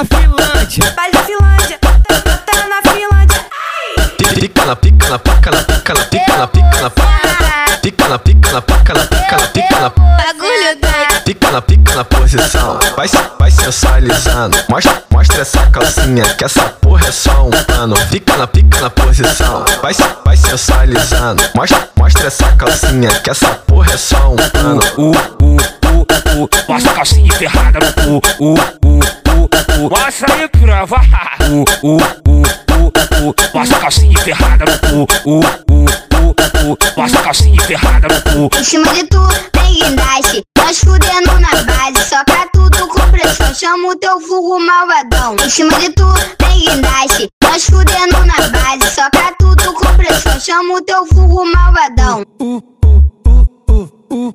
da Finlândia. Baile da Finlândia, tá, tá, tá na Finlândia. Pica na pica na pica na pica na pica na pica na pica na pica na pica na pica na pica na Bagulho doido. pica na pica na posição. Vai vai sensualizando. Mostra mostra essa calcinha que essa porra é só um pano. Fica na pica na posição. Vai vai sensualizando. Mostra mostra essa calcinha que essa porra é só um pano. Uh, uh, uh, uh, passa a calcinha ferrada no cu. Uh, uh, uh, uh, passa aí, pirava. Uh, uh, uh, uh, uh, passa a calcinha ferrada no cu. Uh, uh, uh, uh, passa a calcinha ferrada no cu. Em cima de tu, tem guindaste. Nós fudendo na base, soca tudo com pressão. Chama o teu vulgo malvadão. Em cima de tu, tem guindaste. Nós fudendo na base, soca tudo com pressão. Chama o teu vulgo malvadão. Malvadão,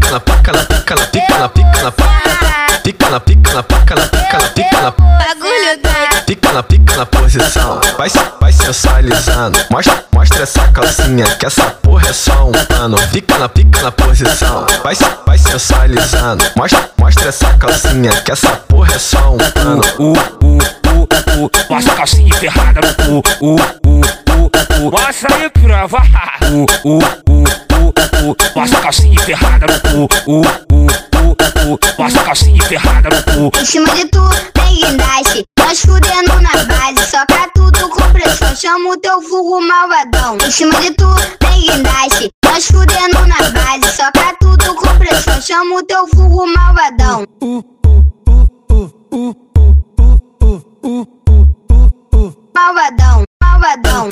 Pica na pica na pica na pica na pica na pica na pica na pica na pica na pica na pica na Bagulho doido. Pica na pica na posição, vai, vai sensualizando. Mostra, mostra essa calcinha que essa porra é só um pano. Fica na pica na posição, vai, vai sensualizando. Mostra, mostra essa calcinha que essa porra é só um pano. Uh, uh, uh, uh, passa a calcinha ferrada cu. Uh, uh, uh, uh, passa aí, pirava. Uh, uh, uh, uh, uh, passa a calcinha ferrada cu, a calcinha ferrada no cu. Em cima de tu tem guindaste, nós fudendo na base, soca tudo com pressão, chama o teu fogo malvadão. Em cima de tu tem guindaste, nós fudendo na base, soca tudo com pressão, chama o teu fogo malvadão. Malvadão, malvadão.